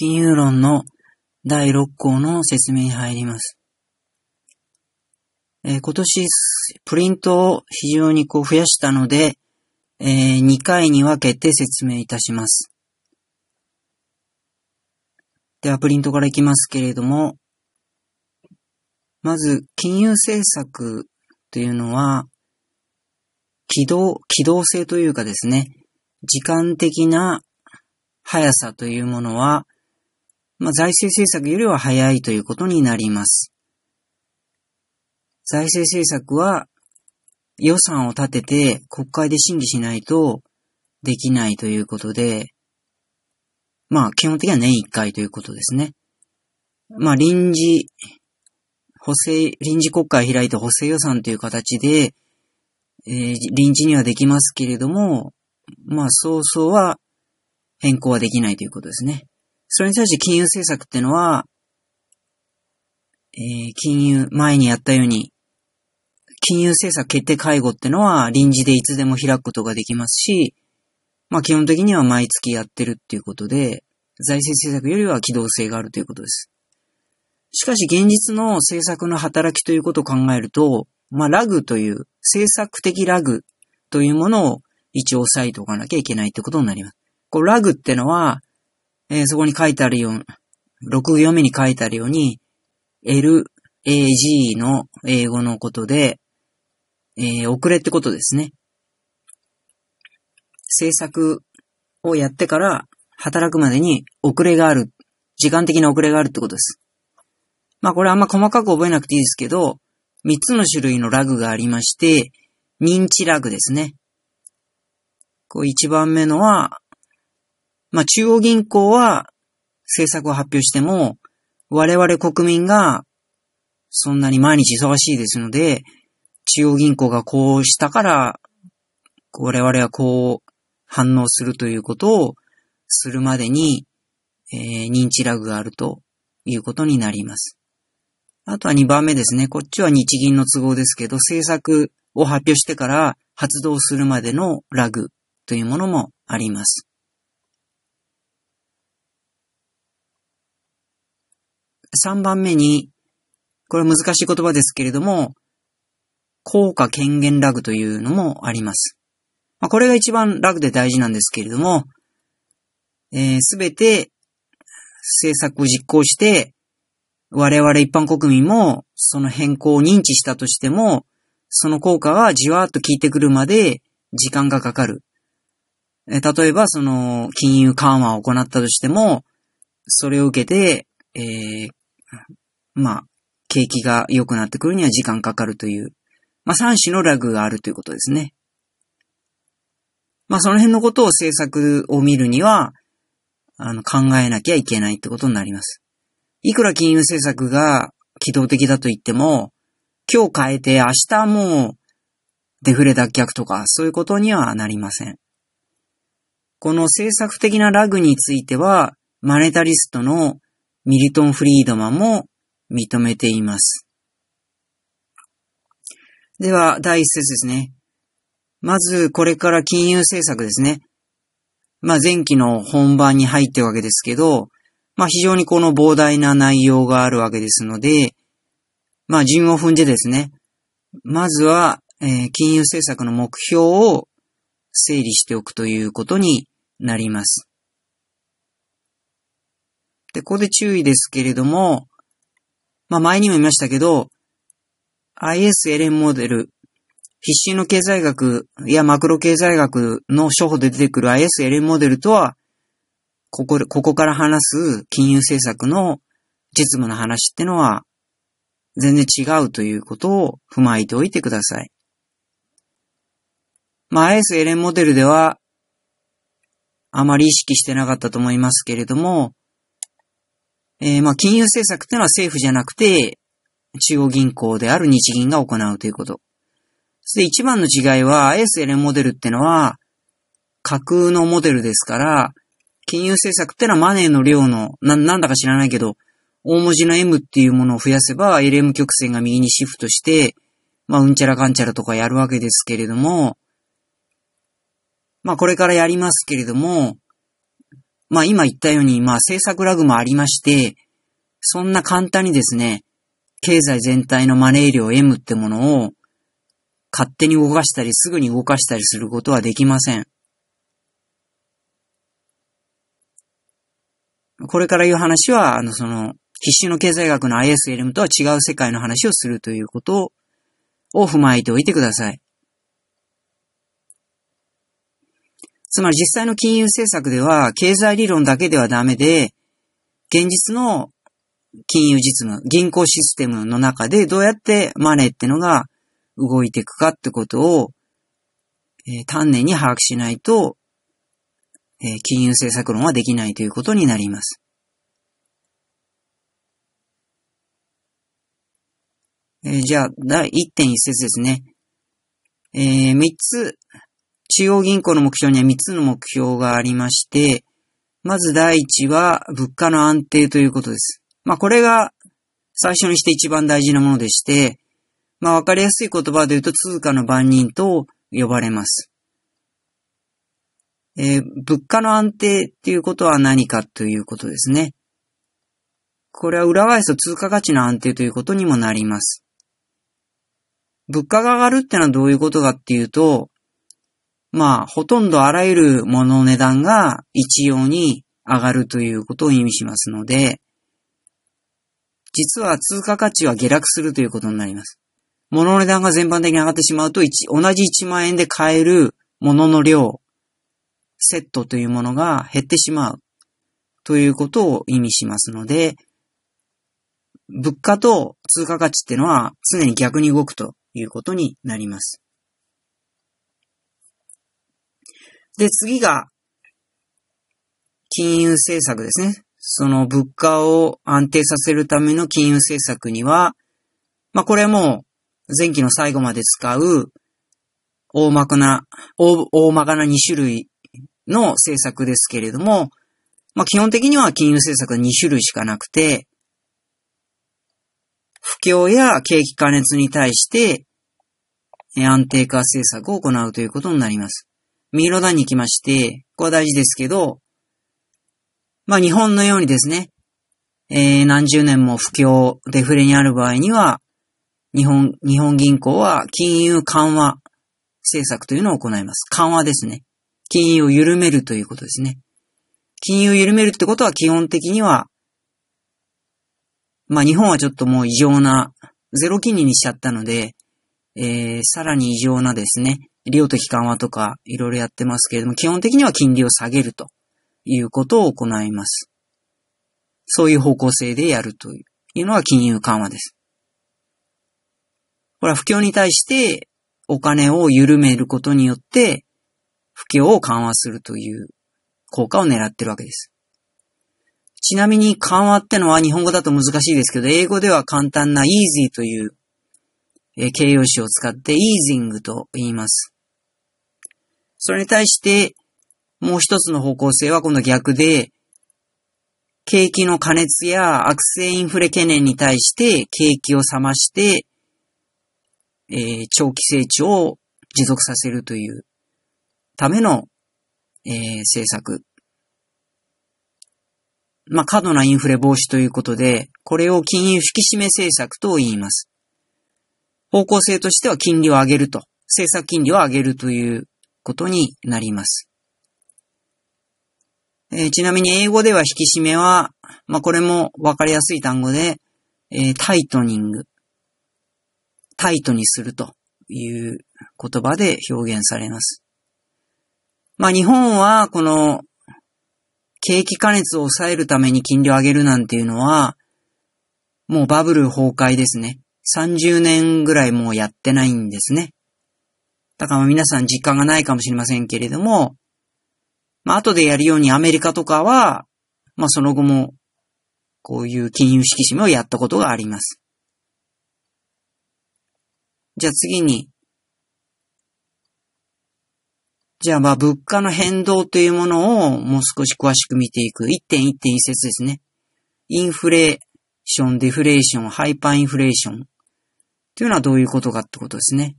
金融論の第6項の説明に入ります。えー、今年、プリントを非常にこう増やしたので、えー、2回に分けて説明いたします。では、プリントからいきますけれども、まず、金融政策というのは、機動、機動性というかですね、時間的な速さというものは、まあ、財政政策よりは早いということになります。財政政策は予算を立てて国会で審議しないとできないということで、まあ基本的には年1回ということですね。まあ臨時、補正、臨時国会開いて補正予算という形で、えー、臨時にはできますけれども、まあ早々は変更はできないということですね。それに対して金融政策ってのは、えー、金融、前にやったように、金融政策決定会合ってのは臨時でいつでも開くことができますし、まあ基本的には毎月やってるっていうことで、財政政策よりは機動性があるということです。しかし現実の政策の働きということを考えると、まあラグという政策的ラグというものを一応押さえておかなきゃいけないってことになります。こうラグってのは、えー、そこに書いてあるように、6行目に書いてあるように、LAG の英語のことで、えー、遅れってことですね。制作をやってから働くまでに遅れがある。時間的な遅れがあるってことです。まあこれあんま細かく覚えなくていいですけど、3つの種類のラグがありまして、認知ラグですね。こう1番目のは、まあ中央銀行は政策を発表しても、我々国民がそんなに毎日忙しいですので、中央銀行がこうしたから、我々はこう反応するということをするまでに、えー、認知ラグがあるということになります。あとは2番目ですね。こっちは日銀の都合ですけど、政策を発表してから発動するまでのラグというものもあります。3番目に、これ難しい言葉ですけれども、効果権限ラグというのもあります。まあ、これが一番ラグで大事なんですけれども、す、えー、べ、て政策を実行して、我々一般国民もその変更を認知したとしても、その効果がじわーっと効いてくるまで時間がかかる。例えば、その、金融緩和を行ったとしても、それを受けて、えー、まあ、景気が良くなってくるには時間かかるという、まあ、3種のラグがあるということですね。まあ、その辺のことを政策を見るには、あの、考えなきゃいけないってことになります。いくら金融政策が機動的だと言っても、今日変えて明日もうデフレ脱却とかそういうことにはなりません。この政策的なラグについては、マネタリストのミリトン・フリードマンも認めています。では、第一節ですね。まず、これから金融政策ですね。まあ、前期の本番に入ってるわけですけど、まあ、非常にこの膨大な内容があるわけですので、まあ、順を踏んでですね、まずは、えー、金融政策の目標を整理しておくということになります。で、ここで注意ですけれども、まあ前にも言いましたけど、ISLN モデル、必修の経済学やマクロ経済学の処方で出てくる ISLN モデルとは、ここ、ここから話す金融政策の実務の話ってのは、全然違うということを踏まえておいてください。まあ、ISLN モデルでは、あまり意識してなかったと思いますけれども、えー、まあ、金融政策ってのは政府じゃなくて、中央銀行である日銀が行うということ。そして一番の違いは、ISLN モデルってのは、架空のモデルですから、金融政策ってのはマネーの量の、な、なんだか知らないけど、大文字の M っていうものを増やせば、LM 曲線が右にシフトして、まあ、うんちゃらかんちゃらとかやるわけですけれども、まあ、これからやりますけれども、まあ今言ったように、まあ政策ラグもありまして、そんな簡単にですね、経済全体のマネー量 M ってものを勝手に動かしたりすぐに動かしたりすることはできません。これから言う話は、あの、その、必修の経済学の ISLM とは違う世界の話をするということを踏まえておいてください。つまり実際の金融政策では、経済理論だけではダメで、現実の金融実務、銀行システムの中でどうやってマネーってのが動いていくかってことを、えー、丹念に把握しないと、えー、金融政策論はできないということになります。えー、じゃあ、第1.1節ですね。えー、3つ、中央銀行の目標には3つの目標がありまして、まず第1は物価の安定ということです。まあこれが最初にして一番大事なものでして、まあわかりやすい言葉で言うと通貨の番人と呼ばれます。えー、物価の安定っていうことは何かということですね。これは裏返すと通貨価値の安定ということにもなります。物価が上がるってのはどういうことかっていうと、まあ、ほとんどあらゆるものの値段が一様に上がるということを意味しますので、実は通貨価値は下落するということになります。物の値段が全般的に上がってしまうと、同じ1万円で買えるものの量、セットというものが減ってしまうということを意味しますので、物価と通貨価値っていうのは常に逆に動くということになります。で、次が、金融政策ですね。その物価を安定させるための金融政策には、まあこれも前期の最後まで使う大まかな、大大まかな2種類の政策ですけれども、まあ基本的には金融政策は2種類しかなくて、不況や景気過熱に対して安定化政策を行うということになります。右の段に行きまして、ここは大事ですけど、まあ日本のようにですね、えー、何十年も不況、デフレにある場合には、日本、日本銀行は金融緩和政策というのを行います。緩和ですね。金融を緩めるということですね。金融を緩めるってことは基本的には、まあ日本はちょっともう異常な、ゼロ金利にしちゃったので、えー、さらに異常なですね、量的緩和とかいろいろやってますけれども、基本的には金利を下げるということを行います。そういう方向性でやるというのが金融緩和です。これは不況に対してお金を緩めることによって不況を緩和するという効果を狙ってるわけです。ちなみに緩和ってのは日本語だと難しいですけど、英語では簡単な easy というえ形容詞を使ってイージングと言います。それに対して、もう一つの方向性は今度逆で、景気の過熱や悪性インフレ懸念に対して景気を冷まして、えー、長期成長を持続させるというための、えー、政策。まあ、過度なインフレ防止ということで、これを金融引き締め政策と言います。方向性としては金利を上げると、政策金利を上げるということになります。えー、ちなみに英語では引き締めは、まあ、これもわかりやすい単語で、えー、タイトニング。タイトにするという言葉で表現されます。まあ、日本はこの景気過熱を抑えるために金利を上げるなんていうのは、もうバブル崩壊ですね。30年ぐらいもうやってないんですね。だから皆さん実感がないかもしれませんけれども、まあ後でやるようにアメリカとかは、まあその後もこういう金融引き締めをやったことがあります。じゃあ次に、じゃあまあ物価の変動というものをもう少し詳しく見ていく1.1.1節ですね。インフレション、デフレーション、ハイパーインフレーションというのはどういうことかってことですね。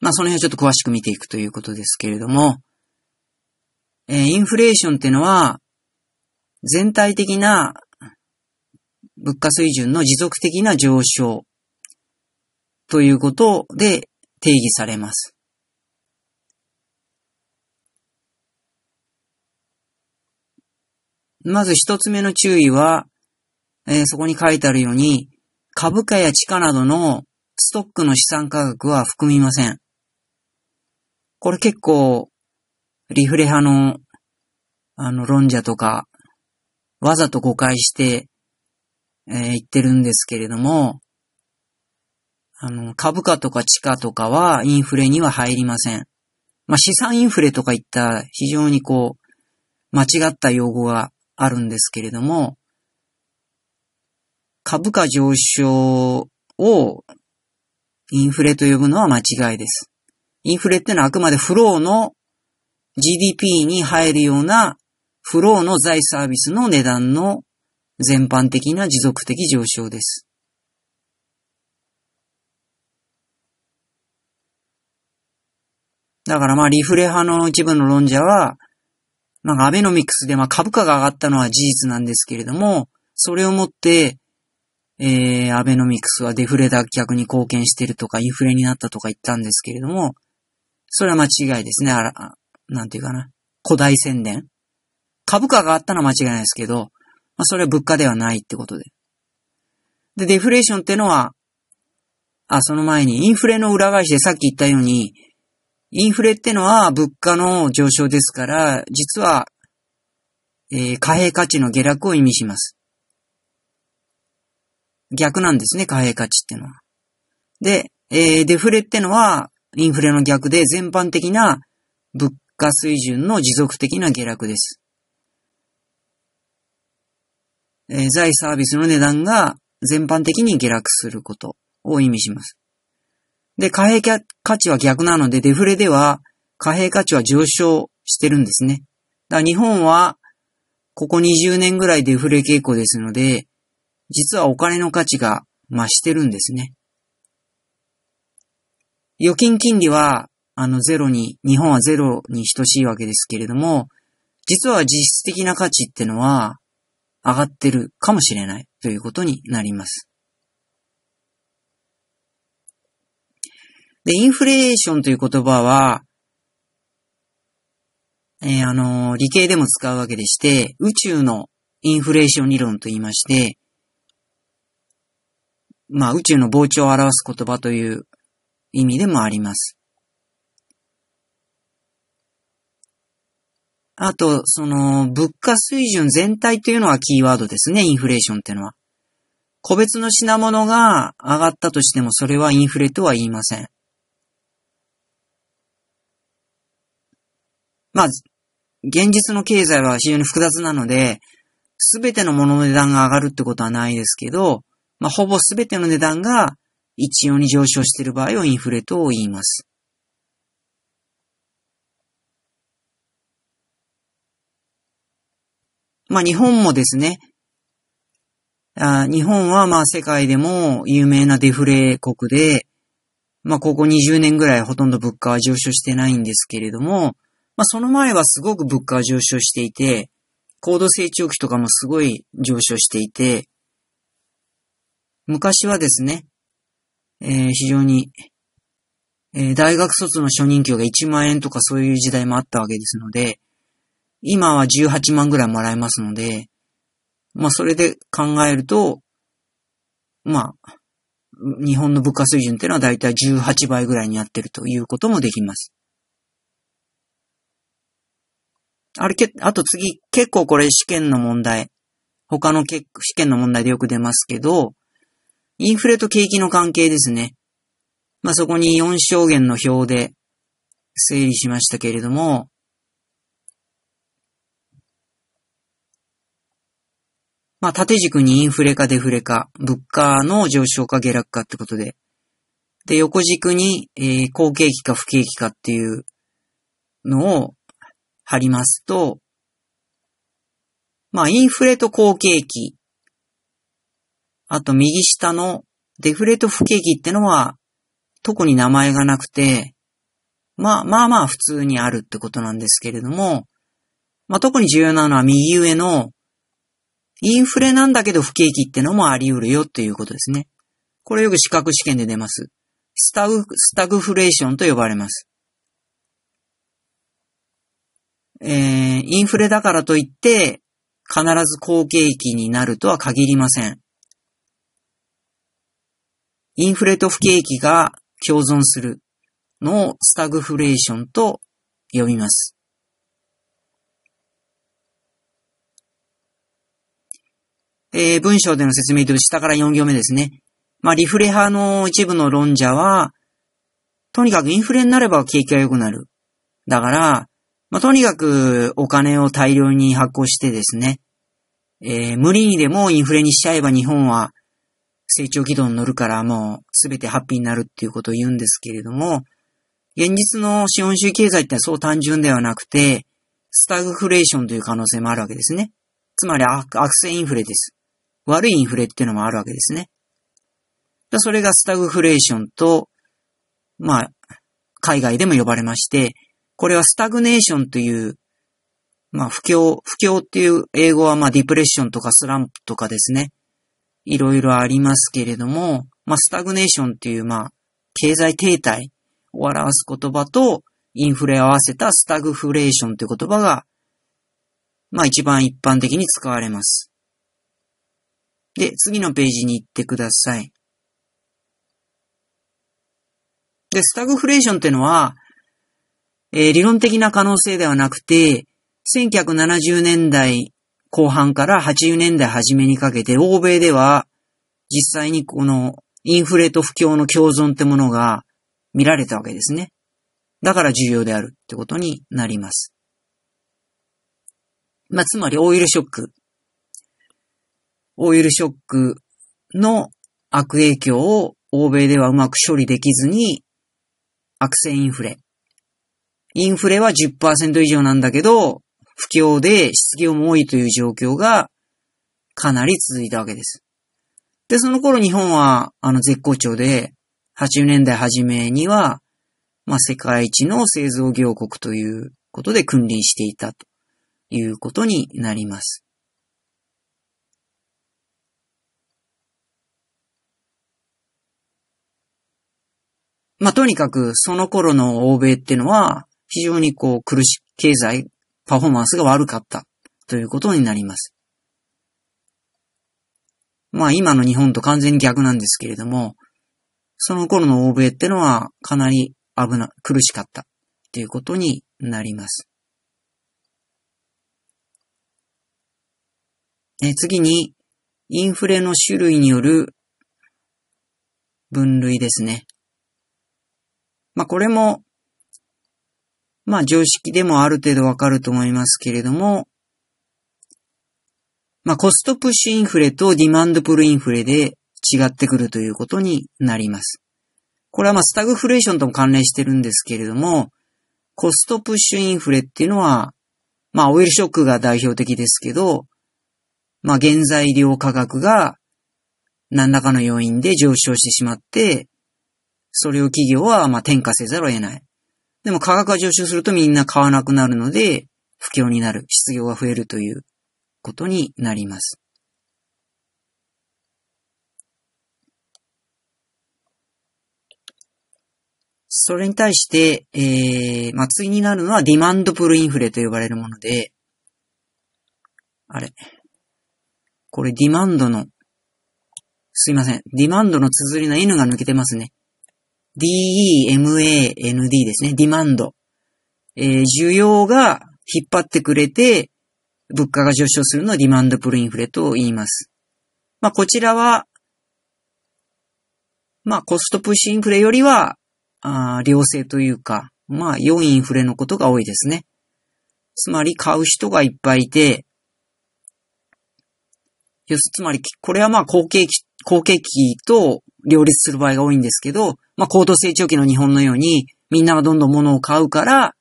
まあその辺をちょっと詳しく見ていくということですけれども、えー、インフレーションっていうのは、全体的な物価水準の持続的な上昇ということで定義されます。まず一つ目の注意は、えー、そこに書いてあるように、株価や地価などのストックの資産価格は含みません。これ結構、リフレ派の、あの、論者とか、わざと誤解して、えー、言ってるんですけれども、あの、株価とか地価とかはインフレには入りません。まあ、資産インフレとかいった非常にこう、間違った用語があるんですけれども、株価上昇をインフレと呼ぶのは間違いです。インフレってのはあくまでフローの GDP に入るようなフローの財サービスの値段の全般的な持続的上昇です。だからまあリフレ派の一部の論者は、なんかアベノミクスでまあ株価が上がったのは事実なんですけれども、それをもって、えー、アベノミクスはデフレ脱却に貢献してるとか、インフレになったとか言ったんですけれども、それは間違いですね。あら、なんていうかな。古代宣伝。株価が上がったのは間違いないですけど、まあ、それは物価ではないってことで。で、デフレーションってのは、あ、その前にインフレの裏返しでさっき言ったように、インフレってのは物価の上昇ですから、実は、えー、貨幣価値の下落を意味します。逆なんですね、貨幣価値ってのは。で、えー、デフレってのは、インフレの逆で全般的な物価水準の持続的な下落です。えー、財サービスの値段が全般的に下落することを意味します。で、貨幣価値は逆なので、デフレでは貨幣価値は上昇してるんですね。だから日本は、ここ20年ぐらいデフレ傾向ですので、実はお金の価値が増してるんですね。預金金利は、あの、ゼロに、日本はゼロに等しいわけですけれども、実は実質的な価値ってのは上がってるかもしれないということになります。で、インフレーションという言葉は、えー、あのー、理系でも使うわけでして、宇宙のインフレーション理論と言いまして、まあ宇宙の膨張を表す言葉という意味でもあります。あと、その、物価水準全体というのはキーワードですね、インフレーションっていうのは。個別の品物が上がったとしてもそれはインフレとは言いません。まあ、現実の経済は非常に複雑なので、すべてのものの値段が上がるってことはないですけど、まあ、ほぼすべての値段が一様に上昇している場合をインフレと言います。まあ、日本もですね、あ日本はまあ世界でも有名なデフレ国で、まあここ20年ぐらいほとんど物価は上昇してないんですけれども、まあその前はすごく物価は上昇していて、高度成長期とかもすごい上昇していて、昔はですね、えー、非常に、えー、大学卒の初任給が1万円とかそういう時代もあったわけですので、今は18万ぐらいもらえますので、まあそれで考えると、まあ、日本の物価水準っていうのはだいたい18倍ぐらいになってるということもできます。あれけ、あと次、結構これ試験の問題。他の試験の問題でよく出ますけど、インフレと景気の関係ですね。まあ、そこに4証言の表で整理しましたけれども、まあ、縦軸にインフレかデフレか、物価の上昇か下落かってことで、で、横軸に、えー、好景気か不景気かっていうのを貼りますと、まあ、インフレと好景気、あと右下のデフレと不景気ってのは特に名前がなくて、まあまあまあ普通にあるってことなんですけれども、まあ特に重要なのは右上のインフレなんだけど不景気ってのもあり得るよっていうことですね。これよく資格試験で出ます。スタグ、スタグフレーションと呼ばれます。えー、インフレだからといって、必ず好景気になるとは限りません。インフレと不景気が共存するのをスタグフレーションと呼びます。えー、文章での説明と下から4行目ですね。まあ、リフレ派の一部の論者は、とにかくインフレになれば景気が良くなる。だから、まあ、とにかくお金を大量に発行してですね、えー、無理にでもインフレにしちゃえば日本は成長軌道に乗るからもうすべてハッピーになるっていうことを言うんですけれども、現実の資本主義経済ってそう単純ではなくて、スタグフレーションという可能性もあるわけですね。つまり悪性インフレです。悪いインフレっていうのもあるわけですね。それがスタグフレーションと、まあ、海外でも呼ばれまして、これはスタグネーションという、まあ不況、不況っていう英語はまあディプレッションとかスランプとかですね。いろいろありますけれども、まあスタグネーションっていうまあ経済停滞を表す言葉とインフレ合わせたスタグフレーションという言葉が、まあ一番一般的に使われます。で、次のページに行ってください。で、スタグフレーションっていうのは、えー、理論的な可能性ではなくて、1970年代後半から80年代初めにかけて、欧米では実際にこのインフレと不況の共存ってものが見られたわけですね。だから重要であるってことになります。まあ、つまりオイルショック。オイルショックの悪影響を欧米ではうまく処理できずに悪性インフレ。インフレは10%以上なんだけど、不況で失業も多いという状況がかなり続いたわけです。で、その頃日本はあの絶好調で、80年代初めには、まあ、世界一の製造業国ということで君臨していたということになります。まあ、とにかくその頃の欧米ってのは非常にこう苦し、経済、パフォーマンスが悪かったということになります。まあ今の日本と完全に逆なんですけれども、その頃の欧米ってのはかなり危な、苦しかったということになります。え次に、インフレの種類による分類ですね。まあこれも、まあ常識でもある程度わかると思いますけれども、まあコストプッシュインフレとディマンドプルインフレで違ってくるということになります。これはまあスタグフレーションとも関連してるんですけれども、コストプッシュインフレっていうのは、まあオイルショックが代表的ですけど、まあ原材料価格が何らかの要因で上昇してしまって、それを企業はまあ転嫁せざるを得ない。でも価格が上昇するとみんな買わなくなるので、不況になる、失業が増えるということになります。それに対して、えー、まあ、次になるのはディマンドプルインフレと呼ばれるもので、あれ。これディマンドの、すいません。ディマンドの綴りの N が抜けてますね。D-E-M-A-N-D ですね。ディマンド。えー、需要が引っ張ってくれて、物価が上昇するのをディマンドプルインフレと言います。まあ、こちらは、まあ、コストプッシュインフレよりは、あ良性というか、まあ、良いインフレのことが多いですね。つまり、買う人がいっぱいいて、よす、つまり、これはまあ、好景気、好景気と両立する場合が多いんですけど、まあ、高度成長期の日本のように、みんながどんどん物を買うから、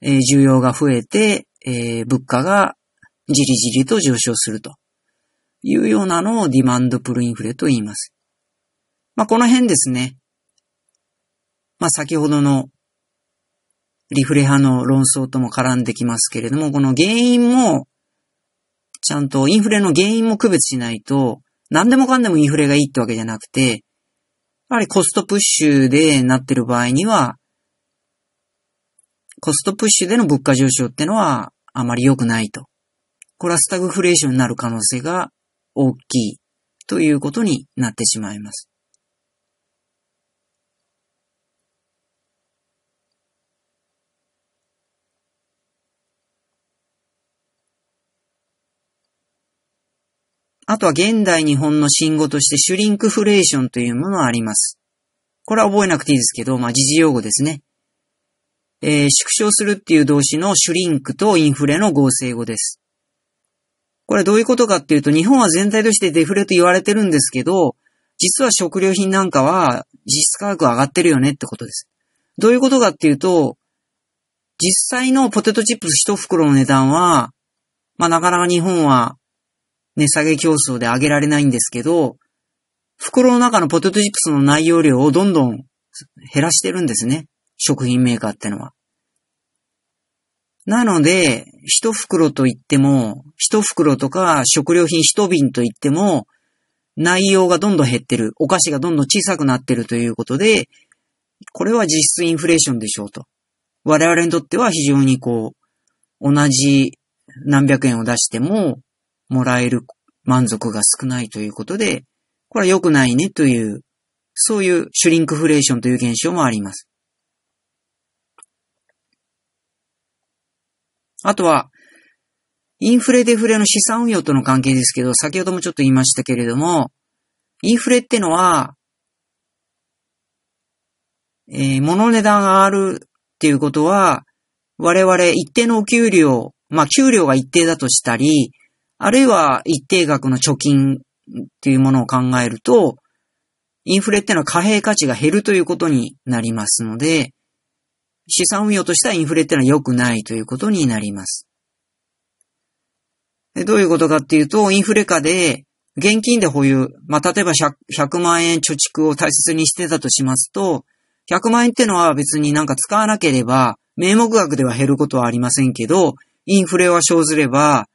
えー、需要が増えて、えー、物価がじりじりと上昇するというようなのをディマンドプルインフレと言います。まあ、この辺ですね。まあ、先ほどのリフレ派の論争とも絡んできますけれども、この原因も、ちゃんとインフレの原因も区別しないと、何でもかんでもインフレがいいってわけじゃなくて、やはりコストプッシュでなってる場合には、コストプッシュでの物価上昇ってのはあまり良くないと。これはスタグフレーションになる可能性が大きいということになってしまいます。あとは現代日本の信号としてシュリンクフレーションというものがあります。これは覚えなくていいですけど、まあ、時事用語ですね。えー、縮小するっていう動詞のシュリンクとインフレの合成語です。これどういうことかっていうと、日本は全体としてデフレと言われてるんですけど、実は食料品なんかは実質価格上がってるよねってことです。どういうことかっていうと、実際のポテトチップス一袋の値段は、まあなかなか日本は値下げ競争で上げられないんですけど、袋の中のポテトチップスの内容量をどんどん減らしてるんですね。食品メーカーってのは。なので、一袋と言っても、一袋とか食料品一瓶と言っても、内容がどんどん減ってる。お菓子がどんどん小さくなってるということで、これは実質インフレーションでしょうと。我々にとっては非常にこう、同じ何百円を出しても、もらえる満足が少ないということで、これは良くないねという、そういうシュリンクフレーションという現象もあります。あとは、インフレデフレの資産運用との関係ですけど、先ほどもちょっと言いましたけれども、インフレってのは、えー、物値段が上がるっていうことは、我々一定のお給料、まあ給料が一定だとしたり、あるいは一定額の貯金っていうものを考えると、インフレってのは貨幣価値が減るということになりますので、資産運用としてはインフレってのは良くないということになります。どういうことかっていうと、インフレ下で現金で保有、まあ、例えば 100, 100万円貯蓄を大切にしてたとしますと、100万円ってのは別になんか使わなければ、名目額では減ることはありませんけど、インフレは生ずれば、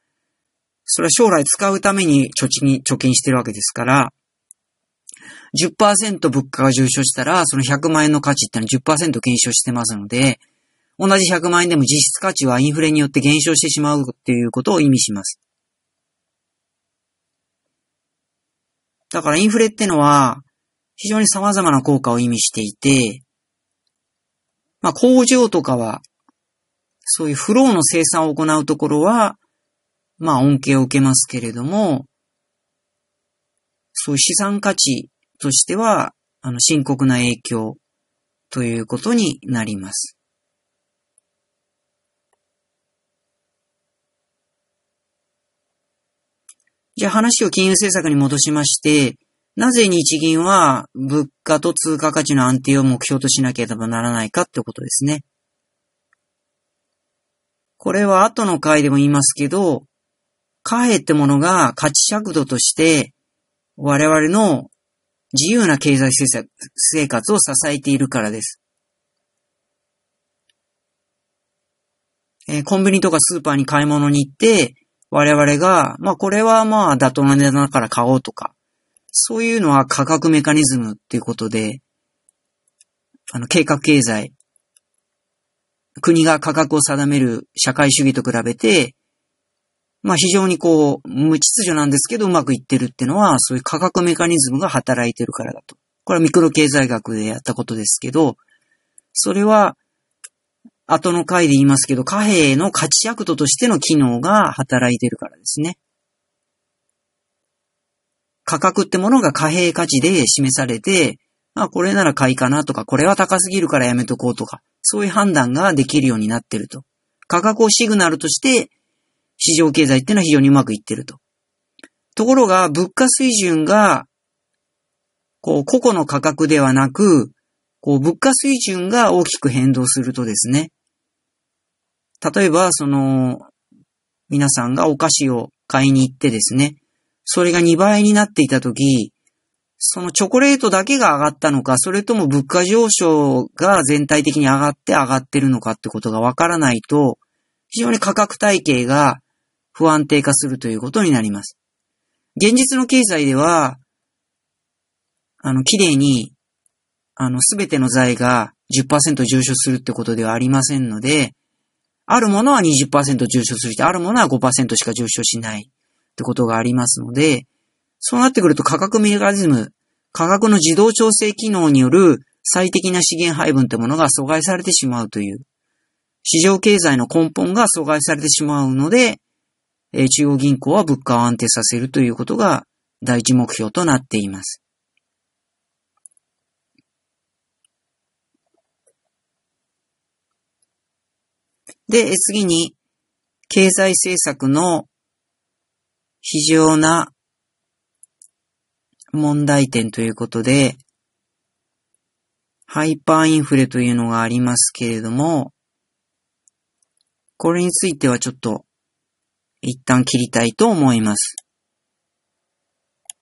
それは将来使うために貯金、貯金してるわけですから、10%物価が上昇したら、その100万円の価値ってのは10%減少してますので、同じ100万円でも実質価値はインフレによって減少してしまうっていうことを意味します。だからインフレってのは、非常に様々な効果を意味していて、まあ工場とかは、そういうフローの生産を行うところは、まあ恩恵を受けますけれども、そう資産価値としては、あの、深刻な影響ということになります。じゃあ話を金融政策に戻しまして、なぜ日銀は物価と通貨価値の安定を目標としなければならないかってことですね。これは後の回でも言いますけど、貨幣ってものが価値尺度として我々の自由な経済生活を支えているからです。え、コンビニとかスーパーに買い物に行って、我々が、まあこれはまあ妥当な値段だから買おうとか、そういうのは価格メカニズムっていうことで、あの計画経済、国が価格を定める社会主義と比べて、まあ非常にこう、無秩序なんですけどうまくいってるっていうのは、そういう価格メカニズムが働いてるからだと。これはミクロ経済学でやったことですけど、それは、後の回で言いますけど、貨幣の価値役度としての機能が働いてるからですね。価格ってものが貨幣価値で示されて、まあ、これなら買いかなとか、これは高すぎるからやめとこうとか、そういう判断ができるようになってると。価格をシグナルとして市場経済っていうのは非常にうまくいってると。ところが、物価水準が、こう、個々の価格ではなく、こう、物価水準が大きく変動するとですね、例えば、その、皆さんがお菓子を買いに行ってですね、それが2倍になっていたとき、そのチョコレートだけが上がったのか、それとも物価上昇が全体的に上がって上がってるのかってことがわからないと、非常に価格体系が不安定化するということになります。現実の経済では、あの、綺麗に、あの、すべての財が10%上昇するってことではありませんので、あるものは20%上昇するし、あるものは5%しか上昇しないってことがありますので、そうなってくると価格メカニズム、価格の自動調整機能による最適な資源配分ってものが阻害されてしまうという、市場経済の根本が阻害されてしまうので、中央銀行は物価を安定させるということが第一目標となっています。で、次に、経済政策の非常な問題点ということで、ハイパーインフレというのがありますけれども、これについてはちょっと一旦切りたいと思います。